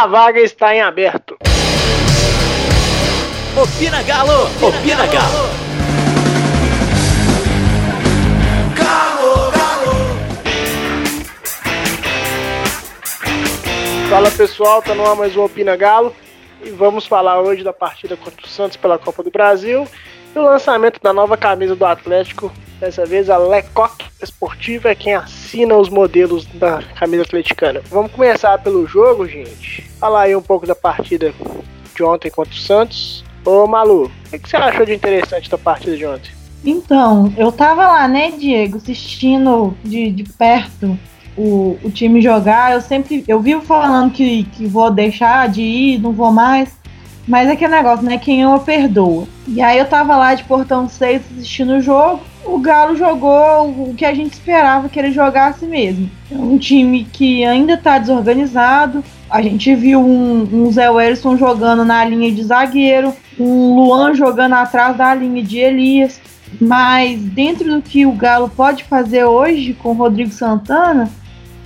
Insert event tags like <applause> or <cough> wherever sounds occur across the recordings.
A vaga está em aberto. Opina Galo! Opina Galo! Galo, Galo! Fala pessoal, tá no ar mais um Opina Galo e vamos falar hoje da partida contra o Santos pela Copa do Brasil e o lançamento da nova camisa do Atlético. Dessa vez a Lecoq Esportiva é quem assina os modelos da camisa atleticana. Vamos começar pelo jogo, gente. Falar aí um pouco da partida de ontem contra o Santos. Ô Malu, o que você achou de interessante da partida de ontem? Então, eu tava lá, né, Diego, assistindo de, de perto o, o time jogar. Eu sempre, eu vivo falando que, que vou deixar de ir, não vou mais. Mas é que negócio, né? Quem ama perdoa. E aí eu tava lá de portão 6 assistindo o jogo. O Galo jogou o que a gente esperava que ele jogasse mesmo. É um time que ainda tá desorganizado. A gente viu um, um Zé Wilson jogando na linha de zagueiro, um Luan jogando atrás da linha de Elias. Mas dentro do que o Galo pode fazer hoje com o Rodrigo Santana,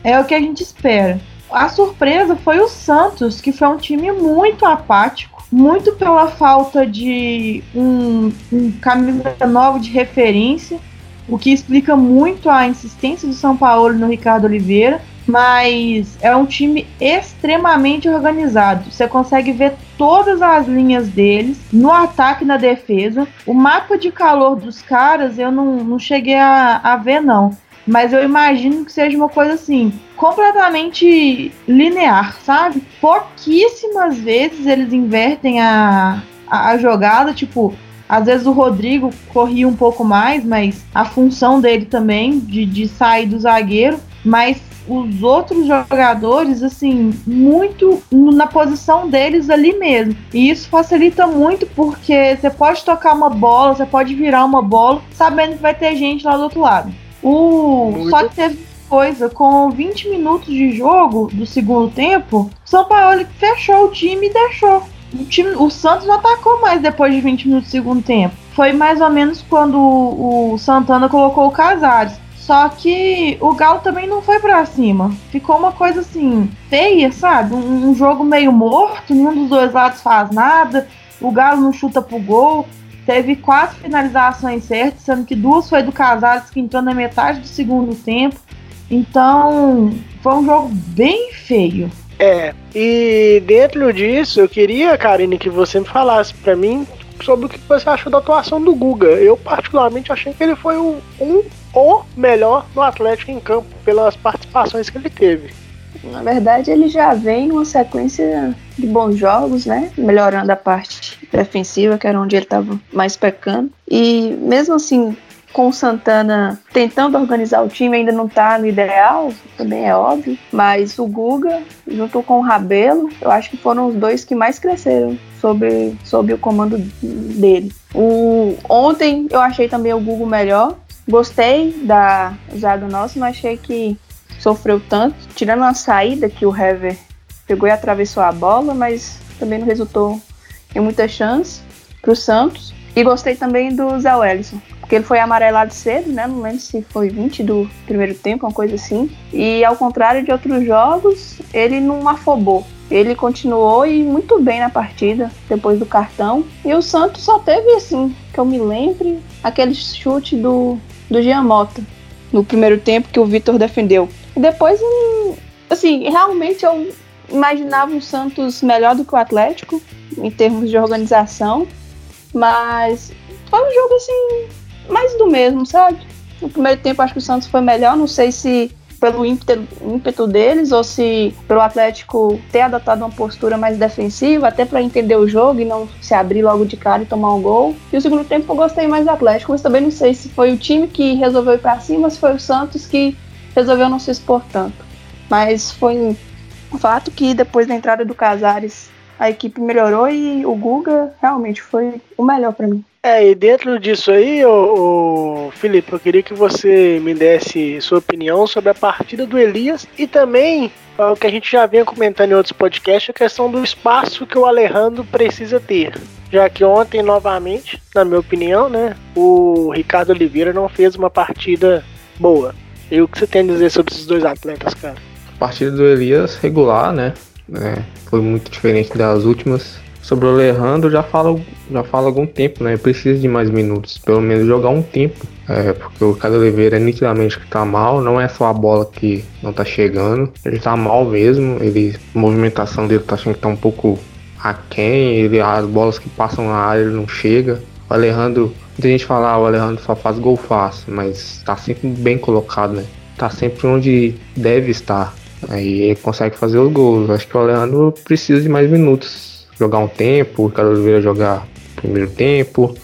é o que a gente espera. A surpresa foi o Santos, que foi um time muito apático muito pela falta de um, um camisa nova de referência, o que explica muito a insistência do São Paulo no Ricardo Oliveira. Mas é um time extremamente organizado. Você consegue ver todas as linhas deles no ataque e na defesa. O mapa de calor dos caras eu não, não cheguei a, a ver, não. Mas eu imagino que seja uma coisa assim, completamente linear, sabe? Pouquíssimas vezes eles invertem a, a, a jogada, tipo, às vezes o Rodrigo corria um pouco mais, mas a função dele também de, de sair do zagueiro, mas os outros jogadores, assim, muito na posição deles ali mesmo. E isso facilita muito porque você pode tocar uma bola, você pode virar uma bola, sabendo que vai ter gente lá do outro lado. O... Só que teve coisa, com 20 minutos de jogo do segundo tempo, o São Paulo fechou o time e deixou. O, time, o Santos não atacou mais depois de 20 minutos do segundo tempo. Foi mais ou menos quando o, o Santana colocou o Casares. Só que o Galo também não foi para cima. Ficou uma coisa assim, feia, sabe? Um, um, jogo meio morto, nenhum dos dois lados faz nada. O Galo não chuta pro gol teve quatro finalizações certas, sendo que duas foi do Casares que entrou na metade do segundo tempo. Então, foi um jogo bem feio. É, e dentro disso, eu queria, Karine, que você me falasse para mim sobre o que você achou da atuação do Guga. Eu, particularmente, achei que ele foi o, um ou melhor no Atlético em campo, pelas participações que ele teve. Na verdade, ele já vem numa sequência de bons jogos, né? Melhorando a parte defensiva, que era onde ele estava mais pecando. E mesmo assim, com o Santana tentando organizar o time, ainda não está no ideal, também é óbvio. Mas o Guga, junto com o Rabelo, eu acho que foram os dois que mais cresceram sob, sob o comando dele. O, ontem eu achei também o Guga melhor. Gostei da zaga nossa, mas achei que sofreu tanto. Tirando uma saída que o Hever pegou e atravessou a bola, mas também não resultou em muita chance para o Santos. E gostei também do Zé Wellison, porque ele foi amarelado cedo, né? Não lembro se foi 20 do primeiro tempo, uma coisa assim. E ao contrário de outros jogos, ele não afobou. Ele continuou e muito bem na partida, depois do cartão. E o Santos só teve, assim, que eu me lembre, aquele chute do, do Giamota no primeiro tempo que o Vitor defendeu. E depois, assim, realmente eu imaginava o Santos melhor do que o Atlético em termos de organização, mas foi um jogo assim mais do mesmo, sabe? No primeiro tempo acho que o Santos foi melhor, não sei se pelo ímpeto, ímpeto deles ou se pelo Atlético ter adotado uma postura mais defensiva, até para entender o jogo e não se abrir logo de cara e tomar um gol. E o segundo tempo eu gostei mais do Atlético, mas também não sei se foi o time que resolveu ir para cima, se foi o Santos que resolveu não se expor tanto. Mas foi um fato que depois da entrada do Casares a equipe melhorou e o Guga realmente foi o melhor para mim. É, e dentro disso aí, o, Felipe, eu queria que você me desse sua opinião sobre a partida do Elias e também o que a gente já vinha comentando em outros podcasts, a questão do espaço que o Alejandro precisa ter. Já que ontem, novamente, na minha opinião, né, o Ricardo Oliveira não fez uma partida boa. E o que você tem a dizer sobre esses dois atletas, cara? A partida do Elias regular, né? né? Foi muito diferente das últimas. Sobre o Alejandro, já fala, já fala algum tempo, né? Precisa de mais minutos, pelo menos jogar um tempo. É, porque o Caio Oliveira é nitidamente que tá mal, não é só a bola que não tá chegando, ele tá mal mesmo, ele, a movimentação dele tá achando que tá um pouco aquém, ele, as bolas que passam na área ele não chega. O Alejandro, muita gente fala, ah, o Alejandro só faz gol fácil, mas tá sempre bem colocado, né? Tá sempre onde deve estar. Aí ele consegue fazer os gols. Acho que o Alejandro precisa de mais minutos jogar um tempo, o Ricardo Oliveira jogar primeiro tempo,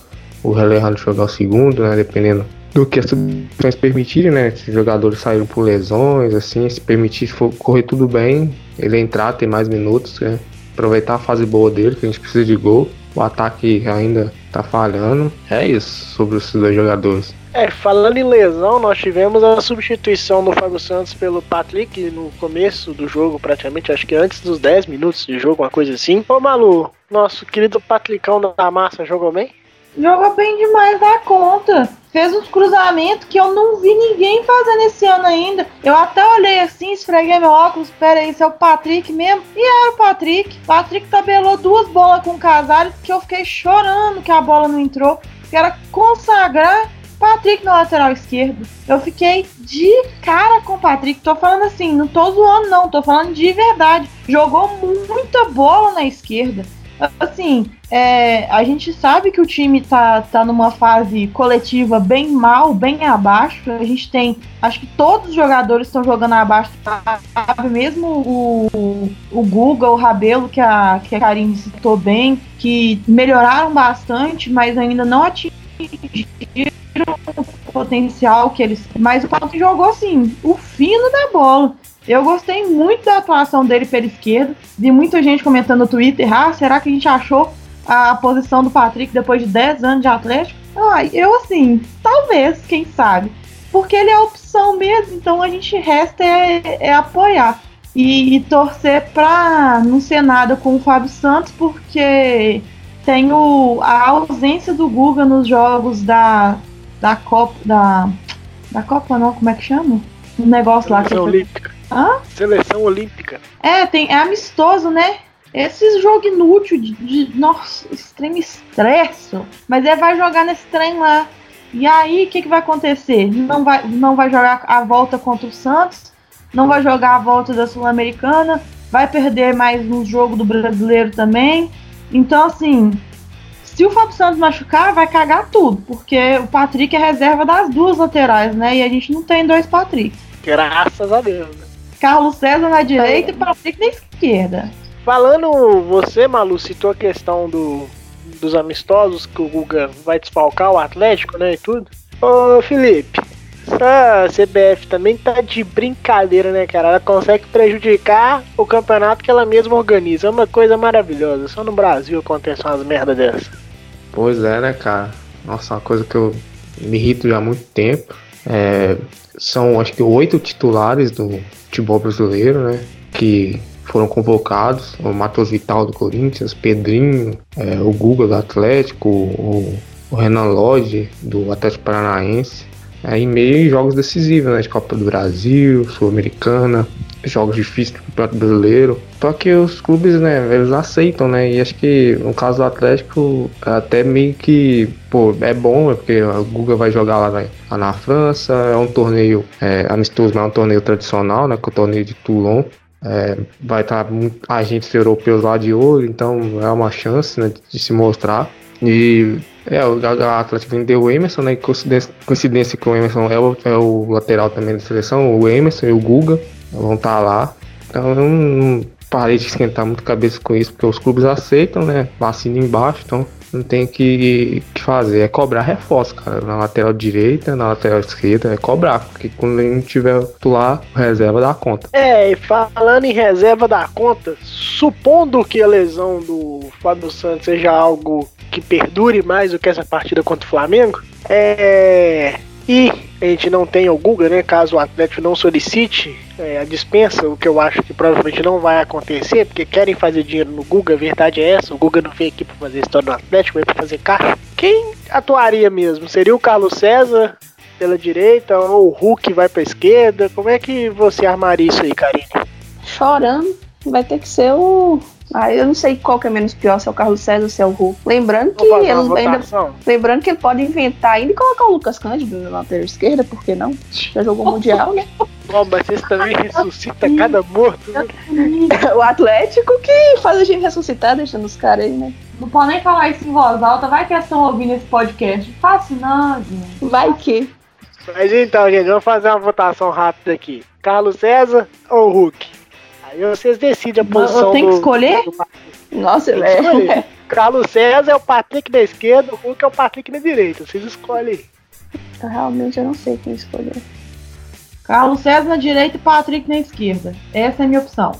o Alejandro jogar o segundo, né? Dependendo do que as substituições permitirem, né? Se os jogadores saíram por lesões, assim, se permitir se for correr tudo bem, ele entrar, ter mais minutos, né? Aproveitar a fase boa dele, que a gente precisa de gol. O ataque ainda tá falhando. É isso sobre esses dois jogadores. É, falando em lesão, nós tivemos a substituição do Fábio Santos pelo Patrick no começo do jogo, praticamente, acho que antes dos 10 minutos de jogo, uma coisa assim. Ô Malu, nosso querido Patricão da massa jogou bem? Jogou bem demais da conta. Fez uns cruzamentos que eu não vi ninguém fazendo esse ano ainda. Eu até olhei assim, esfreguei meu óculos. Pera aí, esse é o Patrick mesmo? E era o Patrick. Patrick tabelou duas bolas com o Casares que eu fiquei chorando que a bola não entrou. Que era consagrar Patrick na lateral esquerdo. Eu fiquei de cara com o Patrick. Tô falando assim, não tô zoando, não. Tô falando de verdade. Jogou muita bola na esquerda. Assim, é, a gente sabe que o time tá, tá numa fase coletiva bem mal, bem abaixo. A gente tem. Acho que todos os jogadores estão jogando abaixo, sabe? Mesmo o, o Google, o Rabelo, que a, que a Karine citou bem, que melhoraram bastante, mas ainda não atingiram o potencial que eles. Mas o Paulo jogou assim, o fino da bola. Eu gostei muito da atuação dele pela esquerda. Vi muita gente comentando no Twitter: ah, será que a gente achou a posição do Patrick depois de 10 anos de Atlético? Ah, eu assim, talvez, quem sabe. Porque ele é a opção mesmo, então a gente resta é, é apoiar. E, e, torcer pra não ser nada com o Fábio Santos, porque tem o, a ausência do Guga nos jogos da, da Copa. Da, da Copa não, como é que chama? Um negócio lá. Seleção Olímpica. Hã? Seleção Olímpica. É, tem, é amistoso, né? Esse jogo inútil de, de nossa, extremo estresse. Mas ele vai jogar nesse trem lá. E aí, o que, que vai acontecer? Não vai, não vai jogar a volta contra o Santos, não vai jogar a volta da Sul-Americana, vai perder mais um jogo do brasileiro também. Então, assim, se o Fábio Santos machucar, vai cagar tudo, porque o Patrick é reserva das duas laterais, né? E a gente não tem dois Patrick. Graças a Deus. Né? Carlos César na direita é. e Patrick na esquerda. Falando, você, Malu, citou a questão do, dos amistosos, que o Guga vai desfalcar o Atlético, né, e tudo. Ô, Felipe, essa CBF também tá de brincadeira, né, cara? Ela consegue prejudicar o campeonato que ela mesma organiza. É uma coisa maravilhosa. Só no Brasil acontece umas merda dessa. Pois é, né, cara? Nossa, uma coisa que eu me irrito já há muito tempo. É, são, acho que, oito titulares do futebol brasileiro, né? Que foram convocados. O Matheus Vital do Corinthians, Pedrinho, é, o Guga do Atlético, o, o Renan Lodge do Atlético Paranaense aí meio em jogos decisivos, né? De Copa do Brasil, Sul-Americana, jogos difíceis do Campeonato Brasileiro. Só que os clubes, né, eles aceitam, né? E acho que no caso do Atlético, até meio que, pô, é bom, é porque o Guga vai jogar lá, né, lá na França, é um torneio é, amistoso, não é um torneio tradicional, né? Que é o torneio de Toulon. É, vai estar tá agentes europeus lá de olho, então é uma chance né, de se mostrar. E é, o Atlético vendeu o Emerson, né? Coincidência, coincidência que o Emerson é o, é o lateral também da seleção, o Emerson e o Guga vão estar tá lá. Então eu não parei de esquentar muito cabeça com isso, porque os clubes aceitam, né? Vacina embaixo, então não tem que, que fazer. É cobrar reforço, cara. Na lateral direita, na lateral esquerda, é cobrar. Porque quando a gente tiver lá, reserva dá conta. É, e falando em reserva da conta, supondo que a lesão do Fábio Santos seja algo que perdure mais do que essa partida contra o Flamengo. É, e a gente não tem o Guga, né? Caso o Atlético não solicite é, a dispensa, o que eu acho que provavelmente não vai acontecer, porque querem fazer dinheiro no Guga, a verdade é essa. O Guga não veio aqui para fazer história do Atlético, veio para fazer caixa. Quem atuaria mesmo? Seria o Carlos César pela direita ou o Hulk vai para esquerda? Como é que você armaria isso aí, Karine? Chorando vai ter que ser o. Ah, eu não sei qual que é menos pior, se é o Carlos César ou se é o Hulk. Lembrando que ele ainda. Lembrando que ele pode inventar ainda e colocar o Lucas Cândido na lateral esquerda, por que não? Já jogou Mundial, né? <laughs> Bom, mas vocês também ressuscitam cada morto, né? <laughs> o Atlético que faz a gente ressuscitar, deixando os caras aí, né? Não pode nem falar isso em voz alta, vai que estão ouvindo esse podcast. Fácil não, gente. Vai que. Mas então, gente, vamos fazer uma votação rápida aqui. Carlos César ou Hulk? Aí vocês decidem a posição Eu tenho que do- escolher? do- Nossa, que escolher. velho. Carlos César é o Patrick na esquerda, o Hulk é o Patrick na direita. Vocês escolhem. Realmente eu não sei quem escolher. Carlos César na direita e Patrick na esquerda. Essa é a minha opção.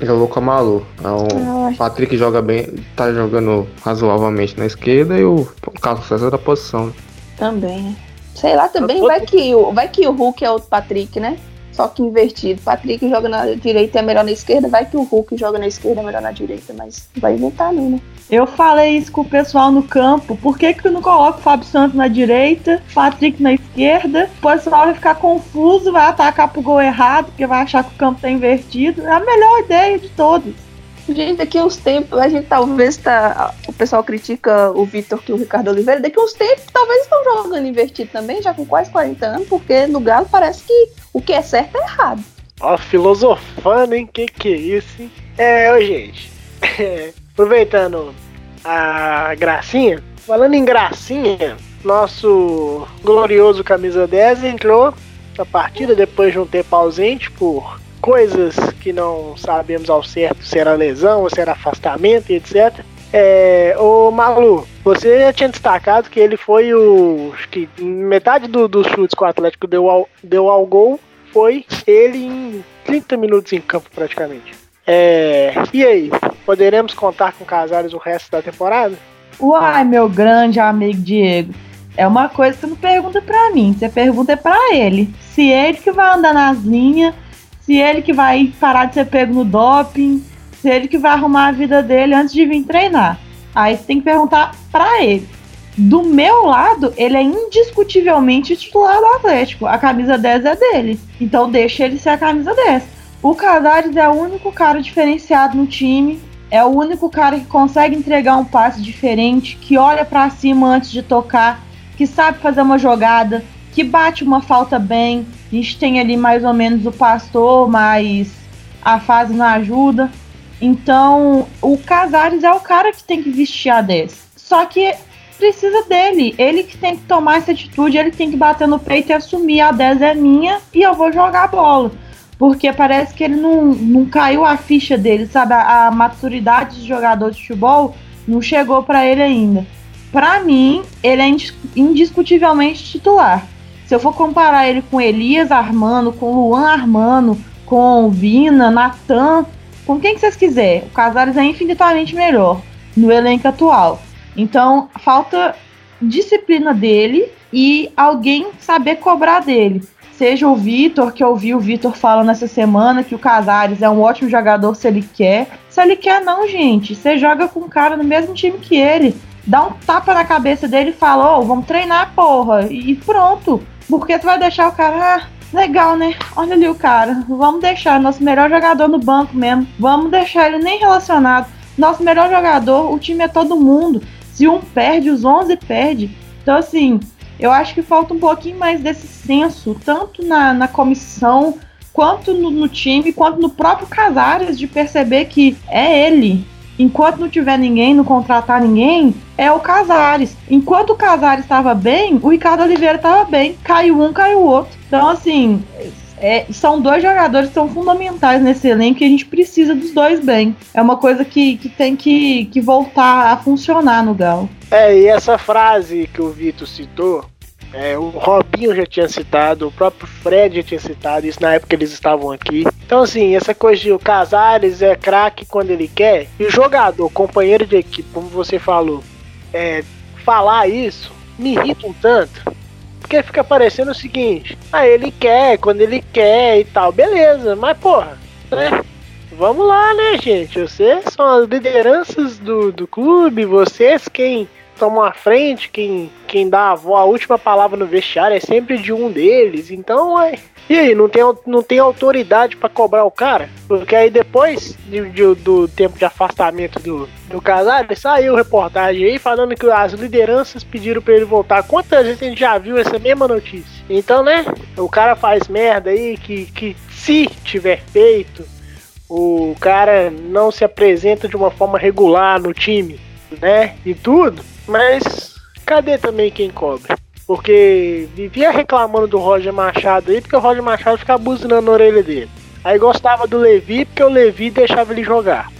Eu vou com a Malu. É o acho- Patrick joga bem, tá jogando razoavelmente na esquerda e o Carlos César da posição. Também, né? Sei lá, também vai que, o, vai que o Hulk é o Patrick, né? Só que invertido. Patrick joga na direita é melhor na esquerda, vai que o Hulk joga na esquerda é melhor na direita, mas vai inventar não, né? Eu falei isso com o pessoal no campo. Por que, que eu não coloco o Fábio Santos na direita, Patrick na esquerda? O pessoal vai ficar confuso, vai atacar pro gol errado, porque vai achar que o campo tá invertido. É a melhor ideia de todos. Gente, daqui uns tempos, a gente talvez tá. O pessoal critica o Vitor que o Ricardo Oliveira. Daqui uns tempos, talvez estão jogando invertido também, já com quase 40 anos, porque no Galo parece que o que é certo é errado. Ó, filosofando, hein? Que que é isso, hein? É, ô, gente. <laughs> Aproveitando a gracinha, falando em gracinha, nosso glorioso camisa 10 entrou na partida depois de um tempo ausente por coisas que não sabemos ao certo se era lesão ou se era afastamento e etc. É, Malu, você já tinha destacado que ele foi o. Acho que metade do- dos chutes que o Atlético deu ao, deu ao gol foi ele em 30 minutos em campo praticamente. É, e aí, poderemos contar com Casares o resto da temporada? Uai, meu grande amigo Diego. É uma coisa que você não pergunta pra mim, você pergunta é pra ele. Se ele que vai andar nas linhas, se ele que vai parar de ser pego no doping, se ele que vai arrumar a vida dele antes de vir treinar. Aí você tem que perguntar pra ele. Do meu lado, ele é indiscutivelmente titular do Atlético. A camisa 10 é dele. Então deixa ele ser a camisa 10. O Casares é o único cara diferenciado no time. É o único cara que consegue entregar um passe diferente, que olha pra cima antes de tocar, que sabe fazer uma jogada, que bate uma falta bem. A gente tem ali mais ou menos o pastor, mas a fase não ajuda. Então, o Casares é o cara que tem que vestir a 10. Só que precisa dele. Ele que tem que tomar essa atitude, ele tem que bater no peito e assumir a 10 é minha e eu vou jogar a bola. Porque parece que ele não, não caiu a ficha dele, sabe? A, a maturidade de jogador de futebol não chegou pra ele ainda. Pra mim, ele é indis- indiscutivelmente titular. Se eu for comparar ele com Elias Armando, com Luan Armando, com Vina, Natan, com quem que vocês quiserem, o Casares é infinitamente melhor no elenco atual. Então, falta disciplina dele e alguém saber cobrar dele. Seja o Vitor, que eu vi o Vitor falando essa semana que o Casares é um ótimo jogador se ele quer. Se ele quer, não, gente. Você joga com um cara no mesmo time que ele. Dá um tapa na cabeça dele e fala: Ô, vamos treinar, porra. E pronto. Porque tu vai deixar o cara. Ah, legal, né? Olha ali o cara. Vamos deixar nosso melhor jogador no banco mesmo. Vamos deixar ele nem relacionado. Nosso melhor jogador, o time é todo mundo. Se um perde, os 11 perde. Então, assim, eu acho que falta um pouquinho mais desse senso, tanto na, na comissão, quanto no, no time, quanto no próprio Casares, de perceber que é ele. Enquanto não tiver ninguém, não contratar ninguém, é o Casares. Enquanto o Casares estava bem, o Ricardo Oliveira estava bem. Caiu um, caiu o outro. Então, assim, é, são dois jogadores que são fundamentais nesse elenco e a gente precisa dos dois bem. É uma coisa que, que tem que, que voltar a funcionar no Galo. É, e essa frase que o Vitor citou, é, o Robinho já tinha citado, o próprio Fred já tinha citado, isso na época eles estavam aqui. Então, assim, essa coisa de o Casares é craque quando ele quer, e o jogador, companheiro de equipe, como você falou, é, falar isso me irrita um tanto. Porque fica parecendo o seguinte: ah, ele quer, quando ele quer e tal, beleza, mas porra, né? Vamos lá, né, gente? Vocês são as lideranças do, do clube, vocês quem tomam a frente, quem, quem dá a, a última palavra no vestiário é sempre de um deles. Então, é, e aí, não tem, não tem autoridade pra cobrar o cara? Porque aí depois de- de- do tempo de afastamento do, do Casares, saiu reportagem aí falando que as lideranças pediram pra ele voltar. Quantas vezes a gente já viu essa mesma notícia? Então, né, o cara faz merda aí que, que se tiver feito, o cara não se apresenta de uma forma regular no time, né, e tudo, mas cadê também quem cobra? Porque vivia reclamando do Roger Machado aí, porque o Roger Machado ficava buzinando na orelha dele. Aí gostava do Levi, porque o Levi deixava ele jogar.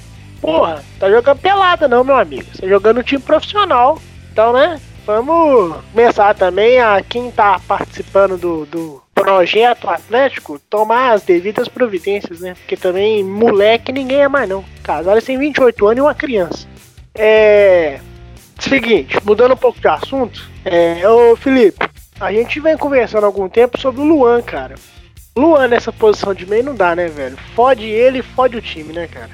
Porra, tá jogando pelada não, meu amigo. Você tá jogando um time profissional. Então, né? Vamos começar também a quem tá participando do, do projeto Atlético tomar as devidas providências, né? Porque também moleque ninguém é mais não. Casares tem 28 anos e uma criança. É. Seguinte, mudando um pouco de assunto, é, ô Felipe, a gente vem conversando há algum tempo sobre o Luan, cara. Luan nessa posição de meio não dá, né, velho? Fode ele, fode o time, né, cara?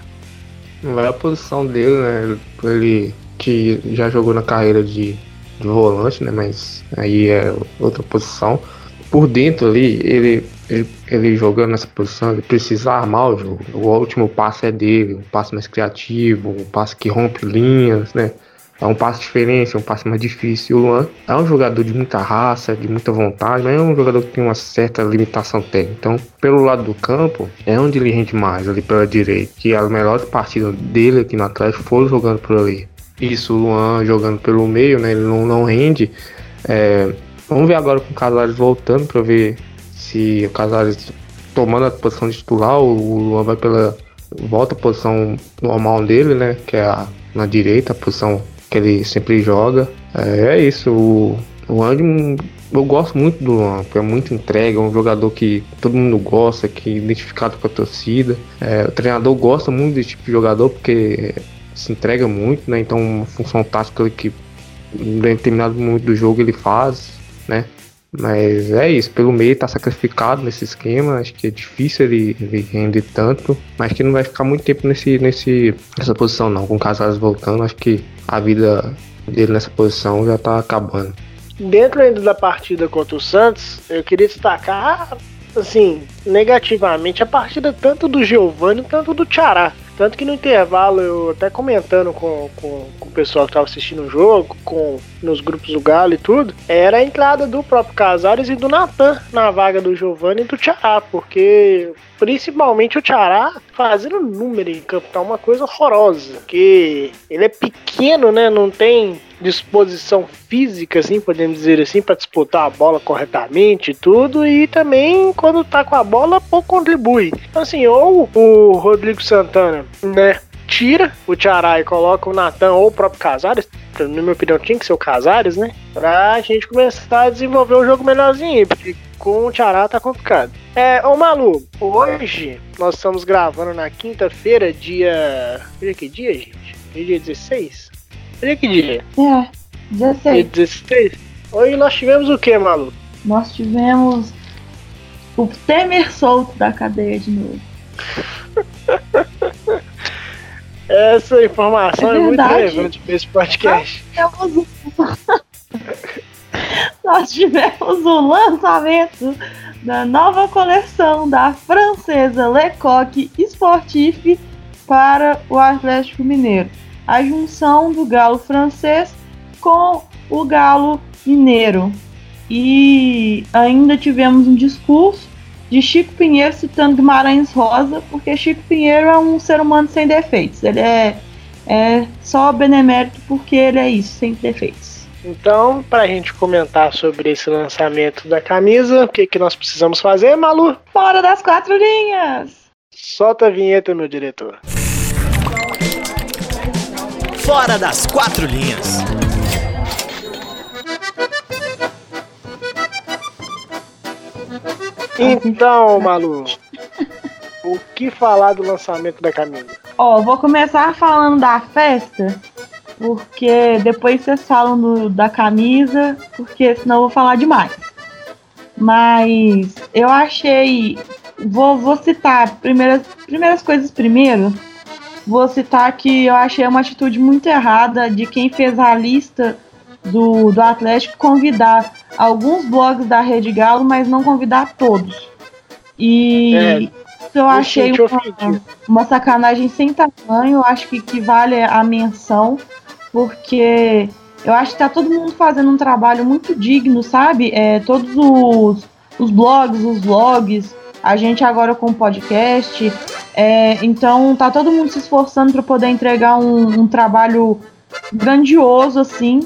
Não é a posição dele, né? Ele que já jogou na carreira de, de volante, né? Mas aí é outra posição. Por dentro ali, ele, ele, ele jogando nessa posição, ele precisa armar o jogo. O último passe é dele, um passe mais criativo, um passe que rompe linhas, né? É um passe diferente, é um passe mais difícil. O Luan é um jogador de muita raça, de muita vontade, mas é um jogador que tem uma certa limitação técnica. Então, pelo lado do campo, é onde ele rende mais, ali pela direita. Que as melhores partidas dele aqui no Atlético foram jogando por ali. Isso, o Luan jogando pelo meio, né? Ele não, não rende. É, vamos ver agora com o Casares voltando para ver se o Casares tomando a posição de titular, o Luan vai pela. volta à posição normal dele, né? Que é a, na direita, a posição que ele sempre joga. É, é isso, o, o Andy, eu gosto muito do Luan, é muito entrega, é um jogador que todo mundo gosta, que é identificado com a torcida. É, o treinador gosta muito desse tipo de jogador, porque se entrega muito, né? Então, uma função tática que em determinado momento do jogo ele faz, né? Mas é isso, pelo meio tá sacrificado nesse esquema, acho que é difícil ele, ele render tanto, mas que não vai ficar muito tempo nesse, nesse, nessa posição não. Com o Casares voltando, acho que a vida dele nessa posição já tá acabando. Dentro ainda da partida contra o Santos, eu queria destacar, assim, negativamente a partida tanto do Giovanni quanto do Tchará. Tanto que no intervalo, eu até comentando com, com, com o pessoal que estava assistindo o jogo, com nos grupos do Galo e tudo, era a entrada do próprio Casares e do Natan na vaga do Giovanni e do Tchará, porque principalmente o Tchará fazendo número em campo, tá uma coisa horrorosa, que ele é pequeno, né, não tem disposição física, assim, podemos dizer assim, para disputar a bola corretamente e tudo, e também quando tá com a bola, pouco contribui. Então, assim, ou o Rodrigo Santana, né, tira o Tchará e coloca o Natan ou o próprio Casares, na minha opinião tinha que ser o Casares, né, pra gente começar a desenvolver um jogo melhorzinho, porque com o Tchará tá complicado. É, ô Malu, hoje nós estamos gravando na quinta-feira, dia. Hoje é que dia, gente? É dia 16? É que dia? É, Dia 16. 16? Hoje nós tivemos o que, Malu? Nós tivemos o Temer solto da cadeia de novo. <laughs> Essa informação É é, muito relevante para esse podcast. Tivemos o- <laughs> Nós tivemos o lançamento da nova coleção da francesa Lecoq Sportif para o Atlético Mineiro. A junção do galo francês com o galo mineiro. E ainda tivemos um discurso de Chico Pinheiro citando Guimarães Rosa, porque Chico Pinheiro é um ser humano sem defeitos. Ele é, é só benemérito porque ele é isso, sem defeitos. Então, para a gente comentar sobre esse lançamento da camisa, o que, que nós precisamos fazer, Malu? Fora das quatro linhas! Solta a vinheta, meu diretor. Fora das quatro linhas. Então, Malu, o que falar do lançamento da camisa? Ó, vou começar falando da festa, porque depois vocês falam do- da camisa, porque senão eu vou falar demais. Mas eu achei. Vou, vou citar primeiras, primeiras coisas primeiro. Vou citar que eu achei uma atitude muito errada de quem fez a lista do, do Atlético convidar alguns blogs da Rede Galo, mas não convidar todos. E É, eu achei uma, uma sacanagem sem tamanho, eu acho que, que vale a menção, porque eu acho que tá todo mundo fazendo um trabalho muito digno, sabe? É, todos os, os blogs, os vlogs, a gente agora com podcast, é, então tá todo mundo se esforçando para poder entregar um, um trabalho grandioso assim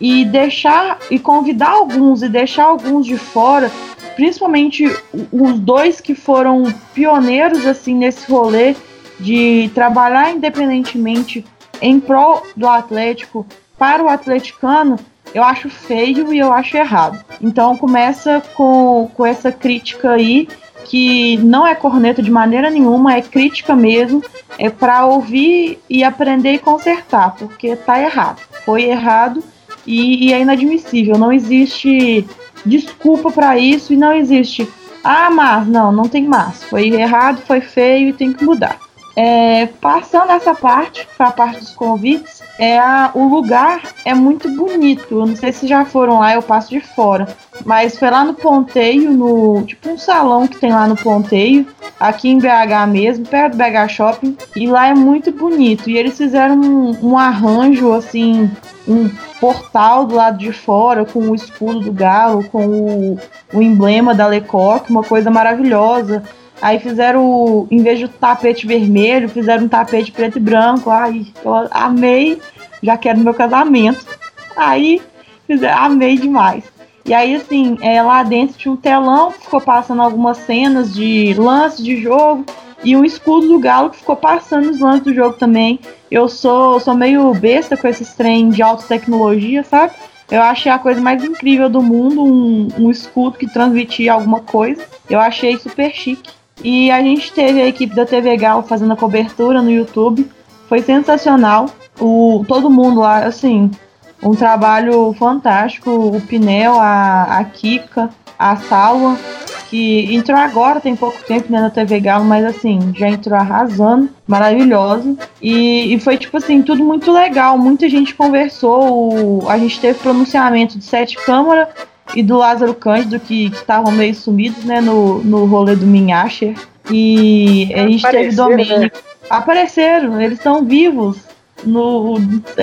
e deixar e convidar alguns e deixar alguns de fora, principalmente o- os dois que foram pioneiros assim nesse rolê de trabalhar independentemente em prol do Atlético para o atleticano, eu acho feio e eu acho errado. Então começa com, com essa crítica aí que não é corneta de maneira nenhuma, é crítica mesmo, é para ouvir e aprender e consertar, porque tá errado. Foi errado e, e é inadmissível. Não existe desculpa para isso e não existe. Ah, mas não, não tem mas. Foi errado, foi feio e tem que mudar. É, passando essa parte, para a parte dos convites, é a, o lugar é muito bonito. Eu não sei se já foram lá, eu passo de fora. Mas foi lá no Ponteio, no tipo um salão que tem lá no Ponteio, aqui em BH mesmo, perto do BH Shopping. E lá é muito bonito. E eles fizeram um, um arranjo assim, um portal do lado de fora com o escudo do galo, com o, o emblema da Lecoq, uma coisa maravilhosa. Aí fizeram, em vez de tapete vermelho, fizeram um tapete preto e branco. Ai, eu amei, já quero meu casamento. Aí, fizer- amei demais. E aí, assim, é, lá dentro tinha um telão que ficou passando algumas cenas de lance de jogo e um escudo do Galo que ficou passando os lances do jogo também. Eu sou, sou meio besta com esses trem de alta tecnologia, sabe? Eu achei a coisa mais incrível do mundo, um, um escudo que transmitia alguma coisa. Eu achei super chique. E a gente teve a equipe da TV Galo fazendo a cobertura no YouTube. Foi sensacional. O, todo mundo lá, assim, um trabalho fantástico. O Pinel, a, a Kika, a Salva, que entrou agora, tem pouco tempo né, na TV Galo, mas assim, já entrou arrasando, maravilhosa. E, e foi tipo assim, tudo muito legal. Muita gente conversou. o- a gente teve pronunciamento de Sete Câmara e do Lázaro Cândido, que estavam meio sumidos, né, no, no rolê do Minhacher. E a gente teve domínio. né? Apareceram, eles estão vivos. No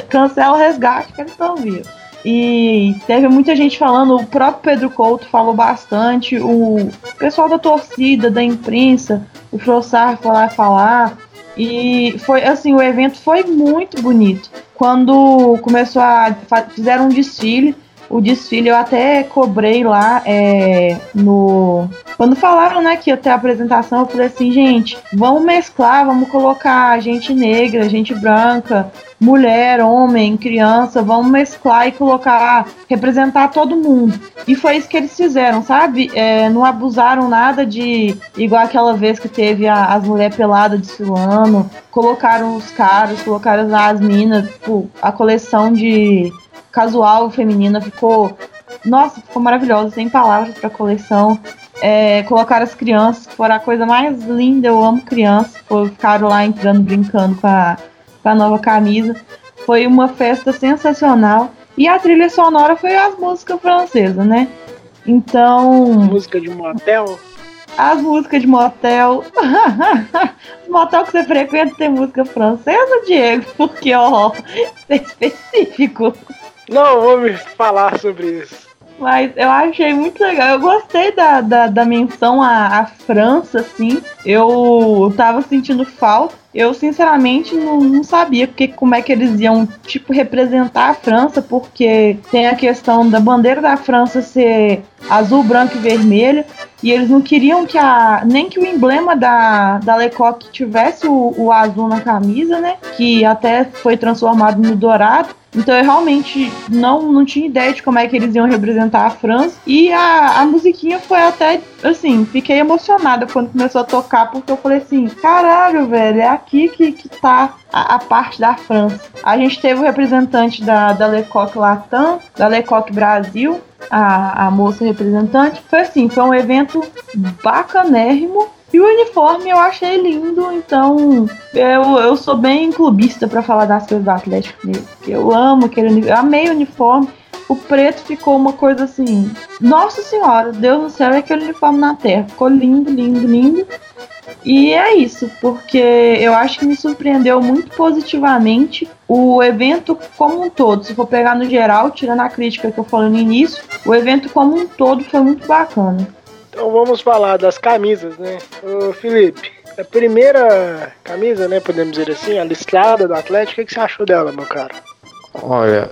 cancela o resgate, que eles estão vivos. E teve muita gente falando, o próprio Pedro Couto falou bastante, o pessoal da torcida, da imprensa, o Frossar foi lá falar. E foi assim, o evento foi muito bonito. Quando começou a. fizeram um desfile, o desfile eu até cobrei lá é, no. Quando falaram né, que ia ter a apresentação, eu falei assim, gente, vamos mesclar, vamos colocar gente negra, gente branca, mulher, homem, criança, vamos mesclar e colocar, representar todo mundo. E foi isso que eles fizeram, sabe? É, não abusaram nada de. Igual aquela vez que teve a- as mulheres peladas desfilando, colocaram os caras, colocaram as minas, tipo, a coleção de casual feminina ficou. Nossa, ficou maravilhosa, sem palavras pra coleção. É, colocaram as crianças, que foram a coisa mais linda, eu amo crianças. Foi- Ficaram lá entrando, brincando com a, com a nova camisa. Foi uma festa sensacional. E a trilha sonora foi as músicas francesas, né? Então, Música de motel. as músicas de motel. <laughs> motel que você frequenta tem música francesa, Diego? <laughs> Porque, ó, é <laughs> específico. Não vou me falar sobre isso. Mas eu achei muito legal. Eu gostei da, da, da menção à, à França, assim. Eu tava sentindo falta. Eu, sinceramente, não, não sabia porque, como é que eles iam, tipo, representar a França, porque tem a questão da bandeira da França ser azul, branco e vermelho. E eles não queriam que a. nem que o emblema da, da Lecoq tivesse o, o azul na camisa, né? Que até foi transformado no dourado. Então eu realmente não, não tinha ideia de como é que eles iam representar a França. E a, a musiquinha foi até, assim, fiquei emocionada quando começou a tocar, porque eu falei assim, caralho, velho, é aqui que, que tá a, a parte da França. A gente teve o representante da, da Lecoq Latam, da Lecoq Brasil, a, a moça representante. Foi assim, foi um evento bacanérrimo. E o uniforme eu achei lindo, então eu, eu sou bem clubista pra falar das coisas do Atlético porque Eu amo aquele uniforme, amei o uniforme. o preto ficou uma coisa assim. Nossa senhora, Deus do céu, é aquele uniforme na terra. Ficou lindo, lindo, lindo. E é isso, porque eu acho que me surpreendeu muito positivamente o evento como um todo. Se for pegar no geral, tirando a crítica que eu falei no início, o evento como um todo foi muito bacana. Então vamos falar das camisas, né? Ô, Felipe, a primeira camisa, né, podemos dizer assim, a listrada do Atlético, o que você achou dela, meu cara? Olha,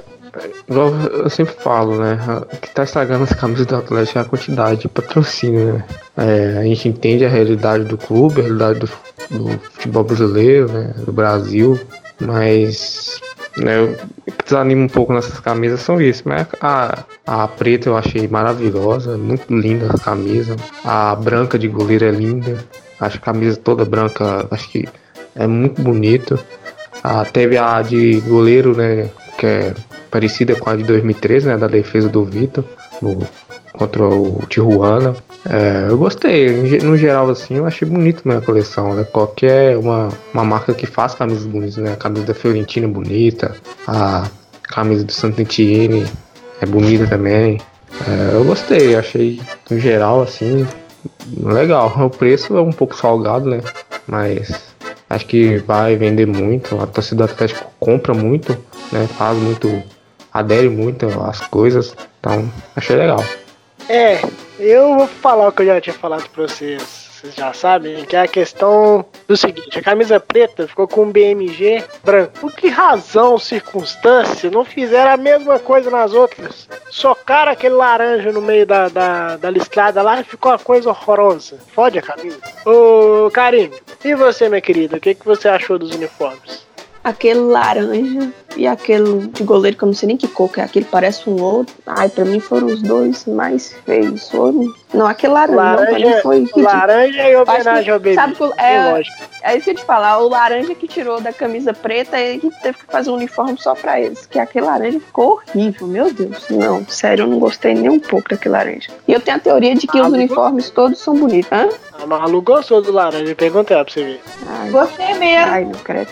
eu sempre falo, né? O que tá estragando as camisas do Atlético é a quantidade de patrocínio, né? É, a gente entende a realidade do clube, a realidade do, do futebol brasileiro, né? Do Brasil, mas né, o que desanima um pouco nessas camisas são isso. Mas a, a preta eu achei maravilhosa, muito linda a camisa. A branca de goleiro é linda. Acho a camisa toda branca, acho que é muito bonito. Ah, teve a de goleiro, né? Que é parecida com a de 2013, né? Da defesa do Vitor no, contra o Tijuana. É, eu gostei, no geral assim, eu achei bonito minha coleção, né? Qualquer uma, uma marca que faz camisas bonitas, né? A camisa da Fiorentina é bonita, a camisa do Sant'Etienne é bonita também. É, eu gostei, achei no geral assim, legal. O preço é um pouco salgado, né? Mas acho que vai vender muito. A torcida do Atlético compra muito, né? Faz muito, adere muito às coisas. Então, achei legal. É, eu vou falar o que eu já tinha falado pra vocês vocês já sabem, que é a questão do seguinte: a camisa preta ficou com um BMG branco. Por que razão, circunstância, não fizeram a mesma coisa nas outras? Socaram aquele laranja no meio da, da, da listrada lá e ficou uma coisa horrorosa. Fode a camisa. Ô, Karine, e você, minha querida, o que, que você achou dos uniformes? Aquele laranja e aquele de goleiro que eu não sei nem que cor que é aquele, parece um outro. Ai, pra mim foram os dois mais feios. Foram... Não, aquele laranja, laranja não, foi ridículo. Laranja e homenagem ao bebê. Sabe que, é, é isso que eu te falar, o laranja que tirou da camisa preta e que teve que fazer um uniforme só pra eles. Que aquele laranja ficou horrível, meu Deus. Não, sério, eu não gostei nem um pouco daquele laranja. E eu tenho a teoria de que ah, os uniformes todos são bonitos. Hã? A Malu gostou do laranja, perguntei pra você ver. Ai, Gostei mesmo. Ai, não creio.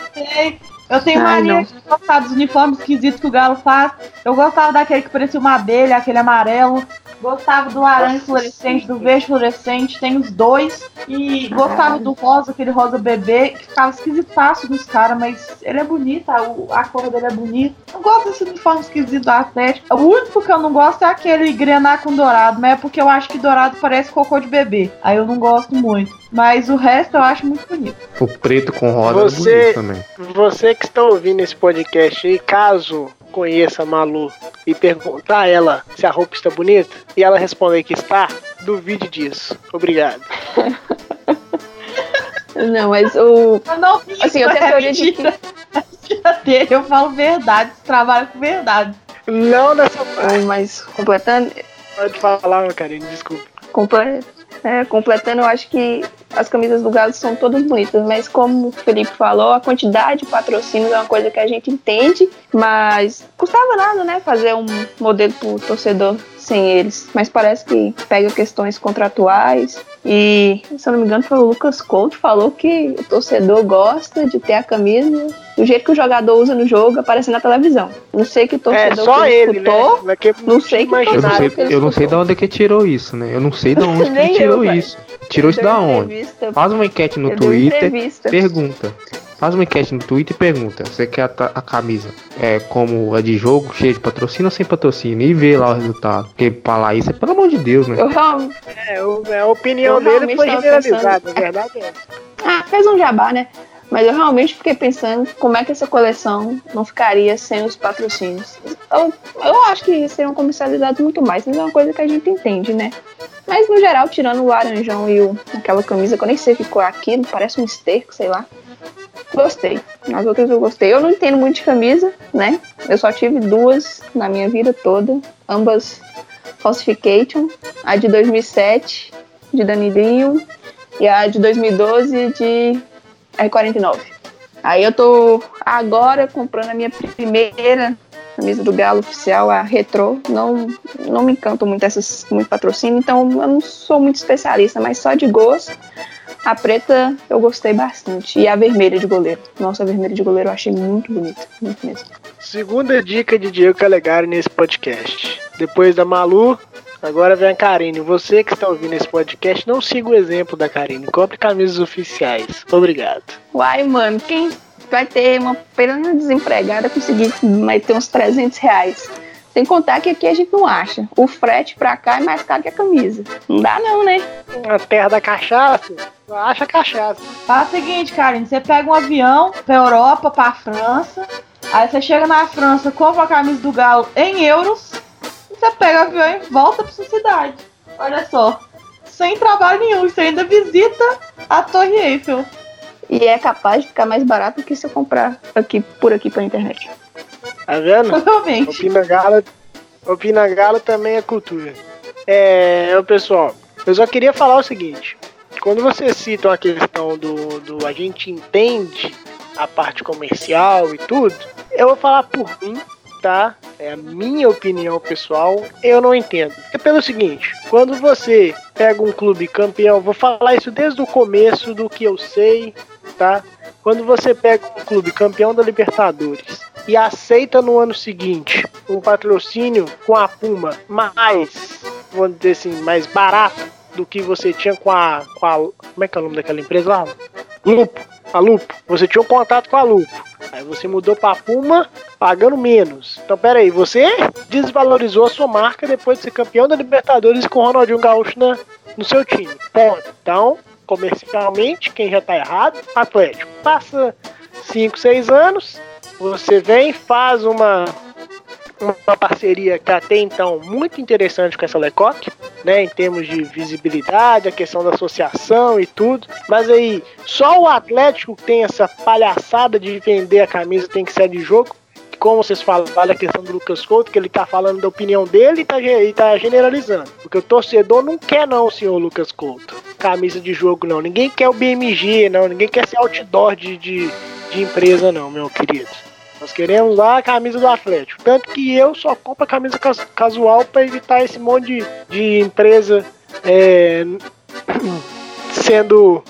Eu tenho Ai, mania de gostar dos uniformes esquisitos que o Galo faz. Eu gostava daquele que parecia uma abelha, aquele amarelo. Gostava do laranja fluorescente, do verde fluorescente, tem os dois. E gostava do rosa, aquele rosa bebê, que ficava esquisitaço nos caras, mas ele é bonito, a, a cor dele é bonita. Eu gosto desse uniforme esquisito do Atlético. O único que eu não gosto é aquele grenar com dourado, mas é porque eu acho que dourado parece cocô de bebê. Aí eu não gosto muito. Mas o resto eu acho muito bonito. O preto com rosa é você, é bonito também. Você que está ouvindo esse podcast aí, caso conheça a Malu e perguntar a ela se a roupa está bonita e ela responder que está, duvide disso. Obrigado. <laughs> Não, mas o. Eu não assim, eu tenho a teoria de que. <laughs> eu falo verdade, trabalho com verdade. Não nessa parte. Mas completando. Pode falar, meu carinho, desculpa. Comple é, completando, eu acho que as camisas do Galo são todas bonitas, mas como o Felipe falou, a quantidade de patrocínios é uma coisa que a gente entende, mas custava nada, né, fazer um modelo pro torcedor sem eles. Mas parece que pega questões contratuais e, se eu não me engano, foi o Lucas Couto falou que o torcedor gosta de ter a camisa do jeito que o jogador usa no jogo aparecendo na televisão. Não sei que torcedor é, só que ele, escutou, né? não sei que eu não sei, que eu não sei de onde que tirou isso, né? Eu não sei de <laughs> onde que ele tirou eu, isso. Tirou isso da onde? Faz uma enquete no Twitter, pergunta. Faz uma enquete no Twitter e pergunta: você quer a, a, camisa é como a de jogo, cheia de patrocínio ou sem patrocínio? E vê lá o resultado. Porque falar isso é pelo amor de Deus, né? Eu, é, é, a opinião eu dele foi generalizada, a verdade é. <laughs> Ah, fez um jabá, né? Mas eu realmente fiquei pensando como é que essa coleção não ficaria sem os patrocínios. Eu, eu acho que seriam comercializados muito mais, mas é uma coisa que a gente entende, né? Mas no geral, tirando o laranjão e o, aquela camisa que eu nem sei ficou aquilo, parece um esterco, sei lá. Gostei. As outras eu gostei. Eu não entendo muito de camisa, né? Eu só tive duas na minha vida toda, ambas Falsification, a de 2007 de Danidinho e a de 2012 de R49. Aí eu tô agora comprando a minha primeira camisa do Galo oficial, a Retro. Não, não me encantam muito essas muito patrocínio, então eu não sou muito especialista, mas só de gosto A preta eu gostei bastante. E a vermelha de goleiro. Nossa, a vermelha de goleiro eu achei muito bonita. Muito mesmo. Segunda dica de Diego Calegari nesse podcast. Depois da Malu, agora vem a Karine. Você que está ouvindo esse podcast, não siga o exemplo da Karine. Compre camisas oficiais. Obrigado. Uai, mano, quem vai ter uma pena desempregada conseguir meter uns 300 reais? Sem contar que aqui a gente não acha. O frete pra cá é mais caro que a camisa. Não dá não, né? A terra da cachaça, acha cachaça. Faz o seguinte, Karine, você pega um avião pra Europa, pra França, aí você chega na França, compra a camisa do Galo em euros, e você pega o avião e volta pra sua cidade. Olha só. Sem trabalho nenhum, você ainda visita a Torre Eiffel. E é capaz de ficar mais barato que se eu comprar aqui por aqui pela internet. Tá vendo? Provavelmente. Opina Galo, Opina Galo também é cultura. É, ô, pessoal, eu só queria falar o seguinte. Quando vocês citam a questão do, do a gente entende a parte comercial e tudo, eu vou falar por mim, tá? É a minha opinião pessoal, eu não entendo. É pelo seguinte, quando você pega um clube campeão, vou falar isso desde o começo do que eu sei, tá? Quando você pega um clube campeão da Libertadores e aceita no ano seguinte um patrocínio com a Puma mais, vamos dizer assim, mais barato do que você tinha com a, com a como é que é o nome daquela empresa lá? Lupo, a Lupo. Você tinha um contato com a Lupo. Aí você mudou pra Puma pagando menos. Então, pera aí, você desvalorizou a sua marca depois de ser campeão da Libertadores com o Ronaldinho Gaúcho na, no seu time. Ponto. Então, comercialmente, quem já tá errado, Atlético. Passa 5, 6 anos, você vem, faz uma, uma parceria que até então muito interessante com essa Lecoque, né, em termos de visibilidade, a questão da associação e tudo. Mas aí, só o Atlético tem essa palhaçada de vender a camisa tem que ser de jogo. Como vocês falaram a questão do Lucas Couto, que ele tá falando da opinião dele e tá, e tá generalizando. Porque o torcedor não quer não, senhor Lucas Couto. Camisa de jogo não. Ninguém quer o BMG, não. Ninguém quer ser outdoor de, de, de empresa, não, meu querido. Nós queremos lá a camisa do Atlético. Tanto que eu só compro a camisa cas- casual para evitar esse monte de, de empresa é, <clears throat> sendo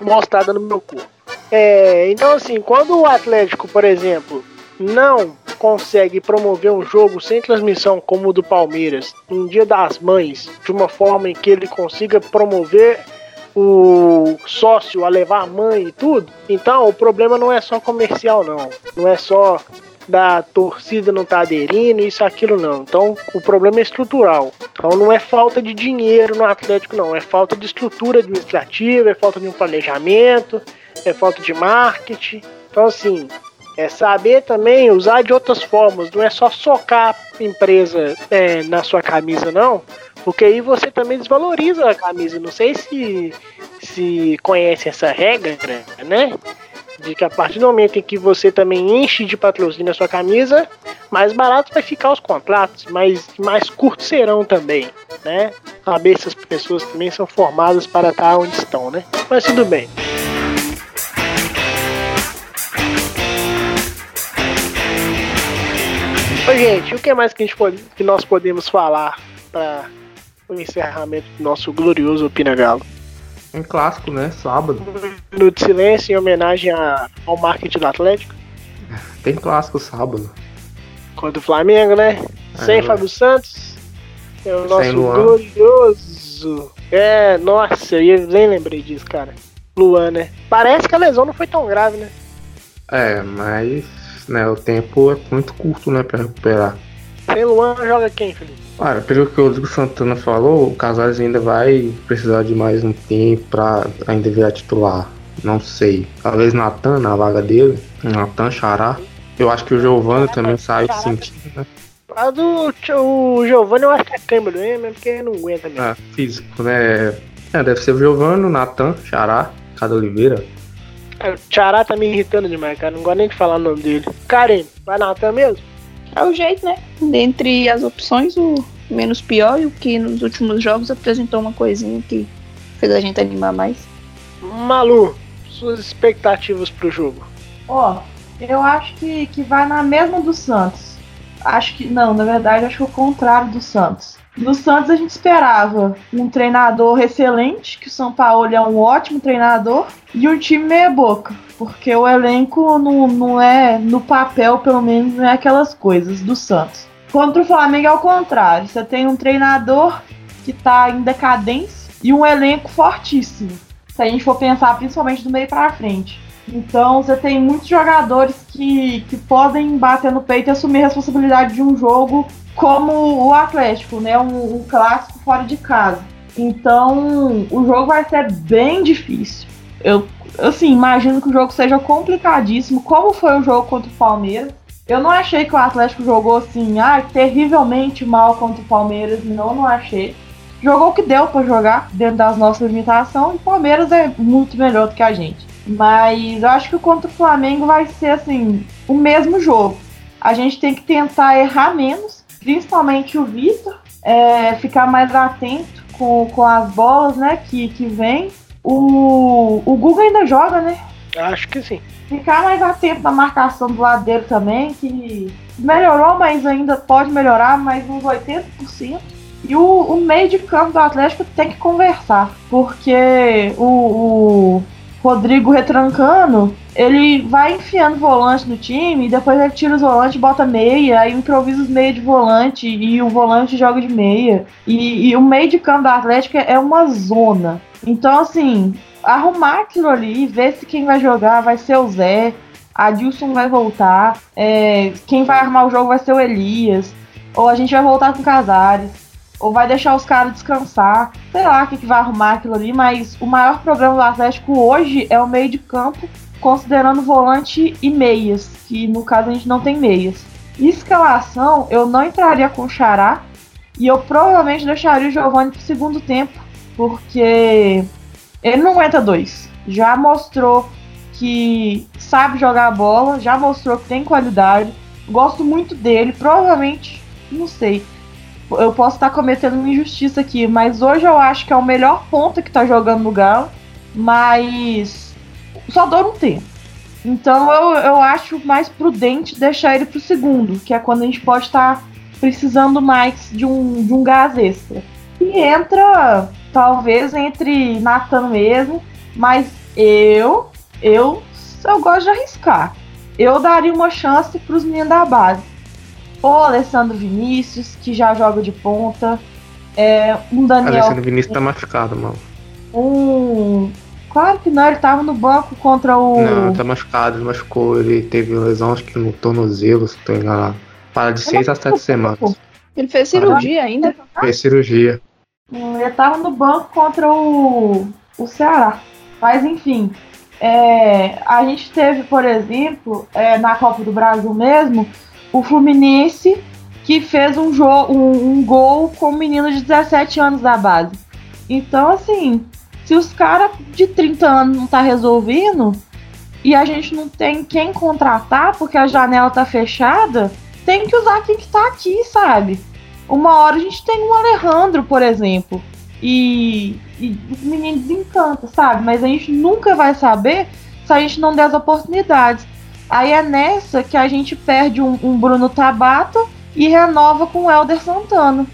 mostrada no meu corpo. É, então, assim, quando o Atlético, por exemplo, não consegue promover um jogo sem transmissão como o do Palmeiras, um dia das mães, de uma forma em que ele consiga promover o sócio a levar a mãe e tudo, então o problema não é só comercial, não. Não é só da torcida não tá aderindo, isso, aquilo, não. Então o problema é estrutural. Então não é falta de dinheiro no Atlético, não. É falta de estrutura administrativa, é falta de um planejamento, é falta de marketing. Então, assim, é saber também usar de outras formas. Não é só socar a empresa é, na sua camisa, não. Porque aí você também desvaloriza a camisa. Não sei se, se conhece essa regra, né? De que a partir do momento em que você também enche de patrocínio a sua camisa, mais barato vai ficar os contratos, mas mais curtos serão também, né? Saber se as pessoas também são formadas para estar onde estão, né? Mas tudo bem. Ô, gente, o que mais que, a gente pode, que nós podemos falar para o encerramento do nosso glorioso Opina Galo? Um clássico, né? Sábado. Um minuto de silêncio em homenagem a- ao marketing do Atlético Tem clássico sábado. contra o Flamengo, né? Sem É, Fábio Santos. É o nosso Luan. glorioso. É, nossa, eu nem lembrei disso, cara. Luan, né? Parece que a lesão não foi tão grave, né? É, mas né, o tempo é muito curto, né, pra recuperar. Sem Luan joga quem, Felipe? Olha, pelo que o Rodrigo Santana falou, o Casares ainda vai precisar de mais um tempo pra ainda virar titular. Não sei. Talvez Natan na vaga dele. Natan Xará. Eu acho que o Giovanni também saiu sentindo, né? A do o Giovanni eu acho que é câmbio mesmo, porque não aguenta mesmo. É, físico, né? É, deve ser o Giovanni, o Natan, Xará, Cada Oliveira. É, O Tchará tá me irritando demais, cara. Não gosto nem de falar o nome dele. Karen, vai Natan mesmo? É o jeito, né? Dentre as opções, o menos pior e o que nos últimos jogos apresentou uma coisinha que fez a gente animar mais. Malu, suas expectativas pro jogo. Ó, eu acho que, que vai na mesma do Santos. Acho que. Não, na verdade, acho que é o contrário do Santos. No Santos a gente esperava um treinador excelente, que o São Paulo é um ótimo treinador, e um time meia boca, porque o elenco não, não é, no papel pelo menos, não é aquelas coisas do Santos. Contra o Flamengo é o contrário, você tem um treinador que está em decadência e um elenco fortíssimo, se a gente for pensar principalmente do meio para frente. Então você tem muitos jogadores que, que podem bater no peito e assumir a responsabilidade de um jogo como o Atlético, né? Um, um, clássico fora de casa. Então o jogo vai ser bem difícil. Eu assim, imagino que o jogo seja complicadíssimo, como foi o jogo contra o Palmeiras. Eu não achei que o Atlético jogou assim, ah, terrivelmente mal contra o Palmeiras. Não, não achei. Jogou o que deu para jogar dentro das nossas limitações. E o Palmeiras é muito melhor do que a gente. Mas eu acho que contra o Flamengo vai ser assim, o mesmo jogo. A gente tem que tentar errar menos, principalmente o Vitor, é, ficar mais atento com, com as bolas, né, que, que vem. O, o Guga ainda joga, né? Acho que sim. Ficar mais atento na marcação do lado dele também, que melhorou, mas ainda pode melhorar, mais uns 80%. E o, o meio de campo do Atlético tem que conversar, porque o, o Rodrigo retrancando, ele vai enfiando volante no time, e depois ele tira os volantes, bota meia, aí improvisa os meia de volante e o volante joga de meia. E, e o meio de campo da Atlética é uma zona. Então, assim, arrumar aquilo ali, ver se quem vai jogar vai ser o Zé, a Dilson vai voltar, é, quem vai armar o jogo vai ser o Elias, ou a gente vai voltar com o Casares ou vai deixar os caras descansar. Sei lá o que, que vai arrumar aquilo ali, mas o maior problema do Atlético hoje é o meio de campo, considerando volante e meias, que no caso a gente não tem meias. Escalação, eu não entraria com o Xará e eu provavelmente deixaria o Giovanni pro segundo tempo, porque ele não aguenta dois. Já mostrou que sabe jogar a bola, já mostrou que tem qualidade. Gosto muito dele, provavelmente, não sei eu posso estar cometendo uma injustiça aqui, mas hoje eu acho que é o melhor ponto que tá jogando no Galo, mas só dou um tempo. Então eu, eu acho mais prudente deixar ele pro segundo, que é quando a gente pode estar tá precisando mais de um, de um gás extra. E entra, talvez, entre Nathan mesmo, mas eu, eu, eu gosto de arriscar. Eu daria uma chance pros meninos da base o Alessandro Vinícius, que já joga de ponta. É, um Daniel. Alessandro Vinícius tá machucado, mano. Um. Claro que não, ele tava no banco contra o. Não, tá machucado, ele machucou. Ele teve lesão, acho que no tornozelo, se tô enganado. Para de 6 a 7 semanas. Ele fez cirurgia ah, ainda? Fez cirurgia. Ele tava no banco contra o, o Ceará. Mas enfim, é, a gente teve, por exemplo, é, na Copa do Brasil mesmo, o Fluminense que fez um, um, um gol com um menino de 17 anos da base. Então, assim, se os caras de 30 anos não tá resolvendo e a gente não tem quem contratar porque a janela tá fechada, tem que usar quem que tá aqui, sabe? Uma hora a gente tem um Alejandro, por exemplo, e, e o menino sabe? Mas a gente nunca vai saber se a gente não der as oportunidades. Aí é nessa que a gente perde um, um Bruno Tabata e renova com o Helder Santana.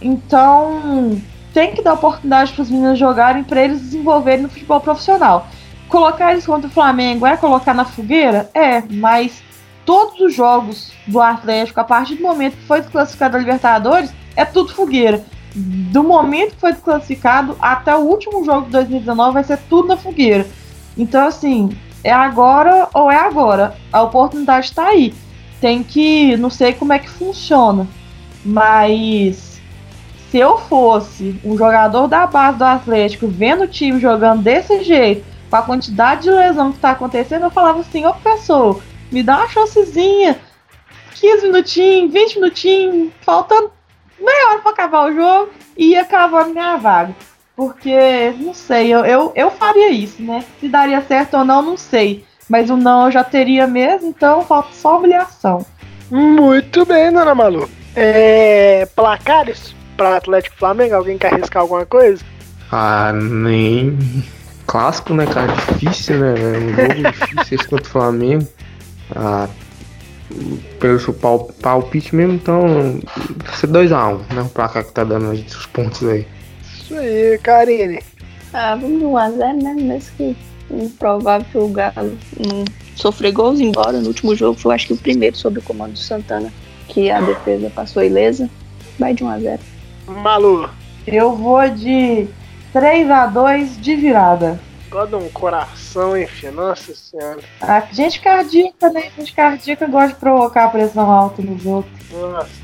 Então, tem que dar oportunidade para os meninos jogarem para eles desenvolverem no futebol profissional. Colocar eles contra o Flamengo é colocar na fogueira? É, mas todos os jogos do Atlético, a partir do momento que foi desclassificado da Libertadores, é tudo fogueira. Do momento que foi desclassificado até o último jogo de 2019 vai ser tudo na fogueira. Então, assim, é agora ou é agora. A oportunidade está aí. Tem que. Não sei como é que funciona. Mas se eu fosse um jogador da base do Atlético, vendo o time jogando desse jeito, com a quantidade de lesão que está acontecendo, eu falava assim, ô pessoa, me dá uma chancezinha. 15 minutinhos, 20 minutinhos, faltando meia hora para acabar o jogo, e ia cavando minha vaga. Porque, não sei, eu, eu, eu faria isso, né? Se daria certo ou não, não sei. Mas o não eu já teria mesmo, então falta só humilhação. Muito bem, dona Malu. É, placares para Atlético Flamengo? Alguém quer arriscar alguma coisa? Ah, nem. Clássico, né, cara? Difícil, né? Um jogo difícil esse contra o Flamengo. Ah, pelo seu pal, palpite mesmo, então vai ser 2x1, um, né? O placar que tá dando os pontos aí. Isso aí, Karine. Ah, vamos de 1x0, né? Mesmo que improvável que o Galo não sofrer gols, embora no último jogo foi acho que o primeiro sob o comando do Santana, que a defesa passou ilesa. Vai de 1x0. Malu. Eu vou de 3x2 de virada. Gosta um coração, enfim, nossa senhora. A gente cardíaca, né? Gente cardíaca gosta de provocar pressão alta nos outros. Nossa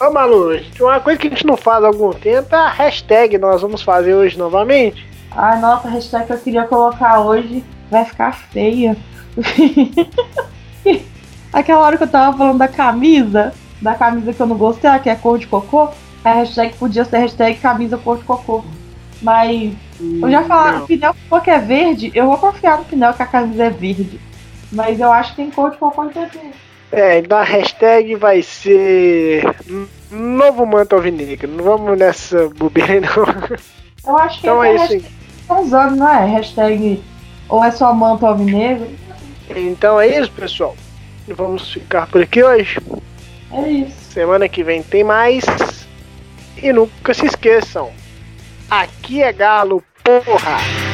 Ô Malu, uma coisa que a gente não faz há algum tempo é a hashtag nós vamos fazer hoje novamente. Ai, nossa, a hashtag que eu queria colocar hoje vai ficar feia. <laughs> Aquela hora que eu tava falando da camisa, da camisa que eu não gostei, que é cor de cocô, a hashtag podia ser hashtag camisa cor de cocô. Mas eu já falei, o pneu que é verde, eu vou confiar no pneu que a camisa é verde. Mas eu acho que tem cor de cocô também. É, então a hashtag vai ser novo manto alvinegro. Não vamos nessa bobeira não. Eu acho que então é isso. Estão usando, não é? Hashtag ou é só manto alvinegro. Então é isso, pessoal. Vamos ficar por aqui hoje. É isso. Semana que vem tem mais. E nunca se esqueçam. Aqui é Galo, porra!